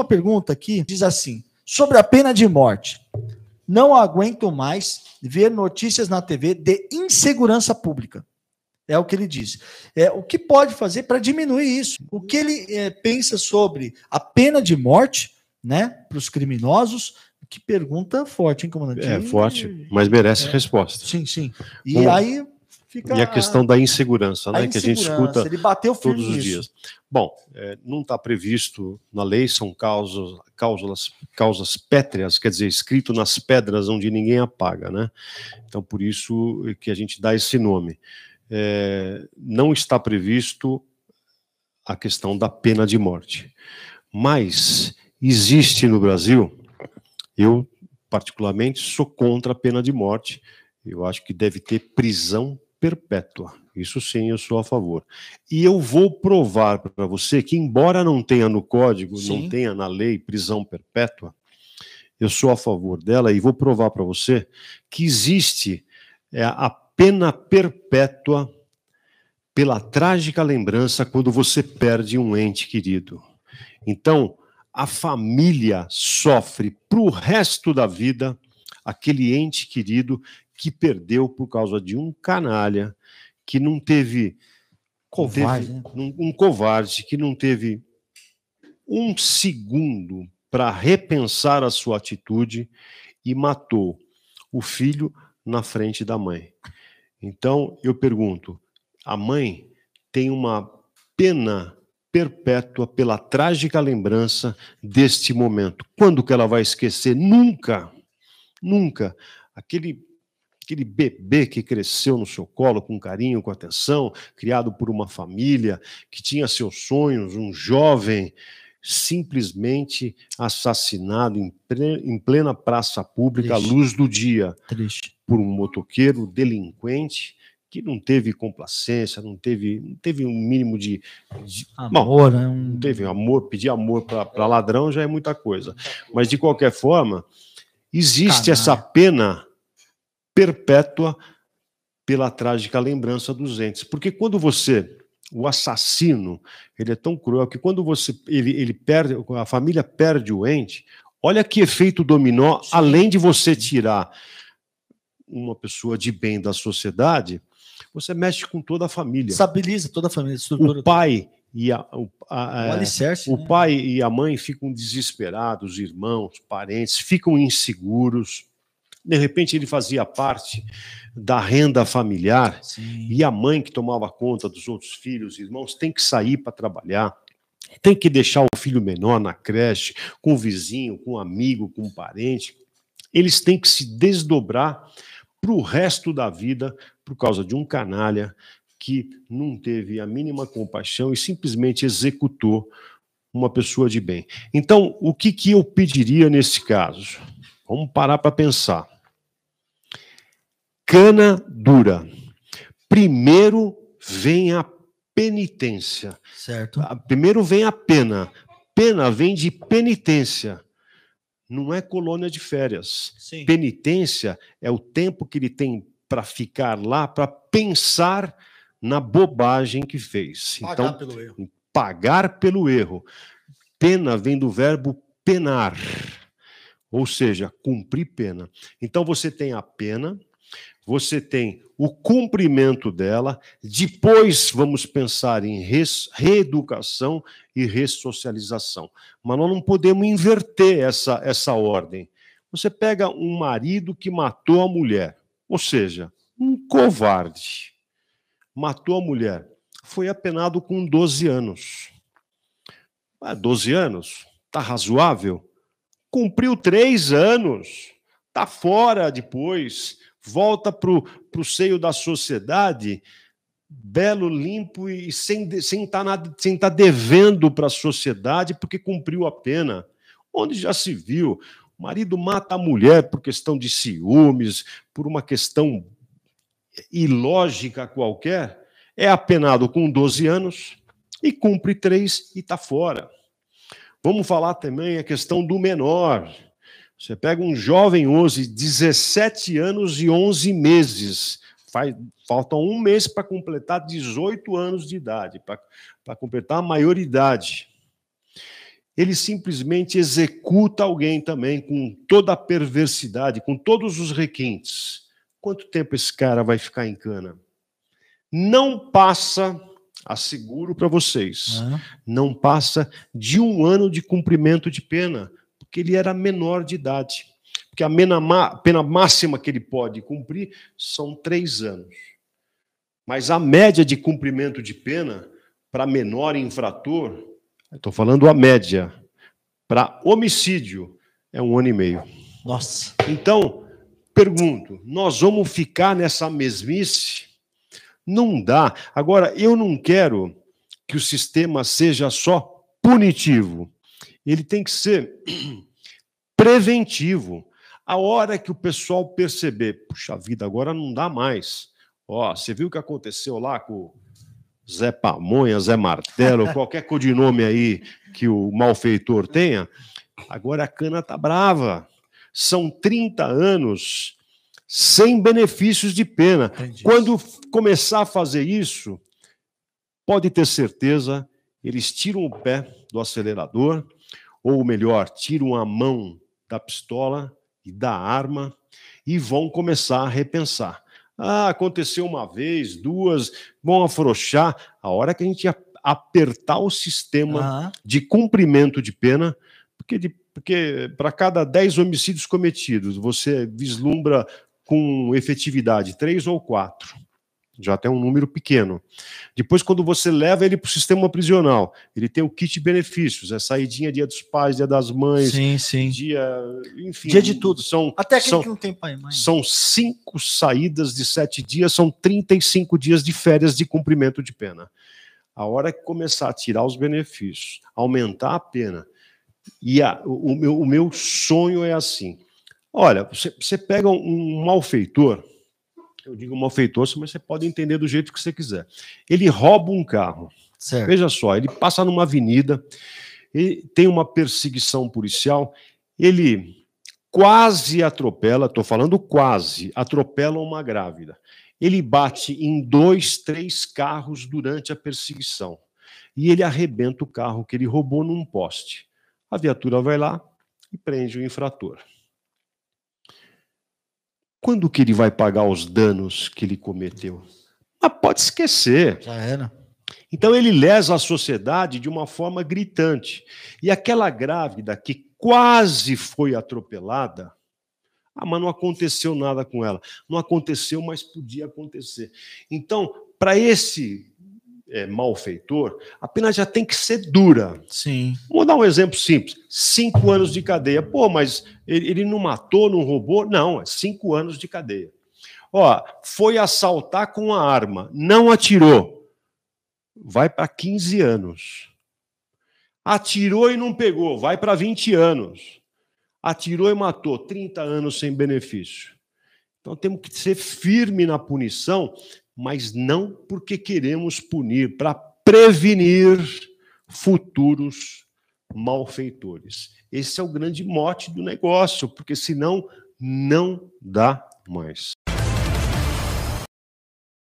Uma pergunta aqui, diz assim: sobre a pena de morte. Não aguento mais ver notícias na TV de insegurança pública. É o que ele diz. É, o que pode fazer para diminuir isso? O que ele é, pensa sobre a pena de morte né, para os criminosos? Que pergunta forte, hein, comandante? É forte, mas merece é, resposta. Sim, sim. E Bom, aí fica. E a questão da insegurança, né? Insegurança, que a gente escuta ele bateu todos os dias. Bom, é, não está previsto na lei, são causas, causas, causas pétreas, quer dizer, escrito nas pedras onde ninguém apaga, né? Então, por isso que a gente dá esse nome. É, não está previsto a questão da pena de morte. Mas existe no Brasil, eu particularmente sou contra a pena de morte, eu acho que deve ter prisão perpétua. Isso sim, eu sou a favor. E eu vou provar para você que, embora não tenha no código, sim. não tenha na lei prisão perpétua, eu sou a favor dela e vou provar para você que existe é, a pena perpétua pela trágica lembrança quando você perde um ente querido. Então, a família sofre para o resto da vida aquele ente querido que perdeu por causa de um canalha que não teve covarde, teve, né? um, um covarde que não teve um segundo para repensar a sua atitude e matou o filho na frente da mãe. Então, eu pergunto: a mãe tem uma pena perpétua pela trágica lembrança deste momento. Quando que ela vai esquecer? Nunca. Nunca. Aquele aquele bebê que cresceu no seu colo com carinho, com atenção, criado por uma família, que tinha seus sonhos, um jovem simplesmente assassinado em plena praça pública, à luz do dia, Triste. por um motoqueiro delinquente que não teve complacência, não teve, não teve um mínimo de, de amor, né? Um... Não teve amor, pedir amor para ladrão já é muita coisa. Mas de qualquer forma, existe Caralho. essa pena perpétua pela trágica lembrança dos entes. Porque quando você, o assassino, ele é tão cruel que quando você ele, ele perde, a família perde o ente, olha que efeito dominó, além de você tirar uma pessoa de bem da sociedade, você mexe com toda a família. Estabiliza toda a família. O pai e a, o, a, o, alicerce, o né? pai e a mãe ficam desesperados, os irmãos, parentes, ficam inseguros. De repente ele fazia parte da renda familiar Sim. e a mãe que tomava conta dos outros filhos e irmãos tem que sair para trabalhar. Tem que deixar o filho menor na creche, com o vizinho, com o amigo, com o parente. Eles têm que se desdobrar para o resto da vida por causa de um canalha que não teve a mínima compaixão e simplesmente executou uma pessoa de bem. Então, o que, que eu pediria nesse caso? Vamos parar para pensar. Cana dura. Primeiro vem a penitência. Certo. Primeiro vem a pena. Pena vem de penitência. Não é colônia de férias. Sim. Penitência é o tempo que ele tem para ficar lá, para pensar na bobagem que fez. Pagar então, pelo erro. Pagar pelo erro. Pena vem do verbo penar ou seja, cumprir pena. Então você tem a pena, você tem o cumprimento dela, depois vamos pensar em reeducação e ressocialização. Mas nós não podemos inverter essa, essa ordem. Você pega um marido que matou a mulher, ou seja, um covarde, matou a mulher, foi apenado com 12 anos. Ah, 12 anos? Está razoável? Cumpriu três anos, está fora depois, volta para o seio da sociedade, belo, limpo e sem estar sem tá sem tá devendo para a sociedade porque cumpriu a pena. Onde já se viu? O marido mata a mulher por questão de ciúmes, por uma questão ilógica qualquer, é apenado com 12 anos e cumpre três e está fora. Vamos falar também a questão do menor. Você pega um jovem hoje, 17 anos e 11 meses, faz, falta um mês para completar 18 anos de idade, para completar a maioridade. ele simplesmente executa alguém também com toda a perversidade, com todos os requintes. Quanto tempo esse cara vai ficar em cana? Não passa, asseguro para vocês, não passa de um ano de cumprimento de pena, porque ele era menor de idade. Porque a pena, pena máxima que ele pode cumprir são três anos. Mas a média de cumprimento de pena para menor infrator, estou falando a média, para homicídio, é um ano e meio. Nossa. Então, pergunto, nós vamos ficar nessa mesmice? Não dá. Agora, eu não quero que o sistema seja só punitivo. Ele tem que ser preventivo. A hora que o pessoal perceber, puxa vida, agora não dá mais. Ó, você viu o que aconteceu lá com Zé Pamonha, Zé Martelo, qualquer codinome aí que o malfeitor tenha, agora a cana tá brava. São 30 anos sem benefícios de pena. Entendi. Quando começar a fazer isso, pode ter certeza, eles tiram o pé do acelerador, ou melhor, tiram a mão da pistola e da arma e vão começar a repensar. Ah, aconteceu uma vez, duas, vão afrouxar. A hora que a gente apertar o sistema uhum. de cumprimento de pena, porque, porque para cada 10 homicídios cometidos, você vislumbra com efetividade três ou quatro já tem um número pequeno. Depois, quando você leva ele para o sistema prisional, ele tem o kit benefícios, é saidinha dia dos pais, dia das mães, sim, sim. dia, enfim, dia de tudo. São até aquele são, que não tem pai e mãe. São cinco saídas de sete dias, são 35 dias de férias de cumprimento de pena. A hora que começar a tirar os benefícios, aumentar a pena, e a, o, o, meu, o meu sonho é assim. Olha, você, você pega um, um malfeitor, eu digo malfeitor, mas você pode entender do jeito que você quiser. Ele rouba um carro. Certo. Veja só, ele passa numa avenida, tem uma perseguição policial, ele quase atropela, estou falando quase, atropela uma grávida. Ele bate em dois, três carros durante a perseguição. E ele arrebenta o carro que ele roubou num poste. A viatura vai lá e prende o infrator. Quando que ele vai pagar os danos que ele cometeu? Mas pode esquecer. Já era. Então ele lesa a sociedade de uma forma gritante. E aquela grávida que quase foi atropelada, ah, mas não aconteceu nada com ela. Não aconteceu, mas podia acontecer. Então, para esse é, malfeitor, a pena já tem que ser dura. Sim. Vou dar um exemplo simples: cinco anos de cadeia. Pô, mas ele, ele não matou, não roubou? Não, é cinco anos de cadeia. Ó, foi assaltar com a arma, não atirou, vai para 15 anos. Atirou e não pegou, vai para 20 anos. Atirou e matou, 30 anos sem benefício. Então temos que ser firme na punição mas não porque queremos punir, para prevenir futuros malfeitores. Esse é o grande mote do negócio, porque senão não dá mais.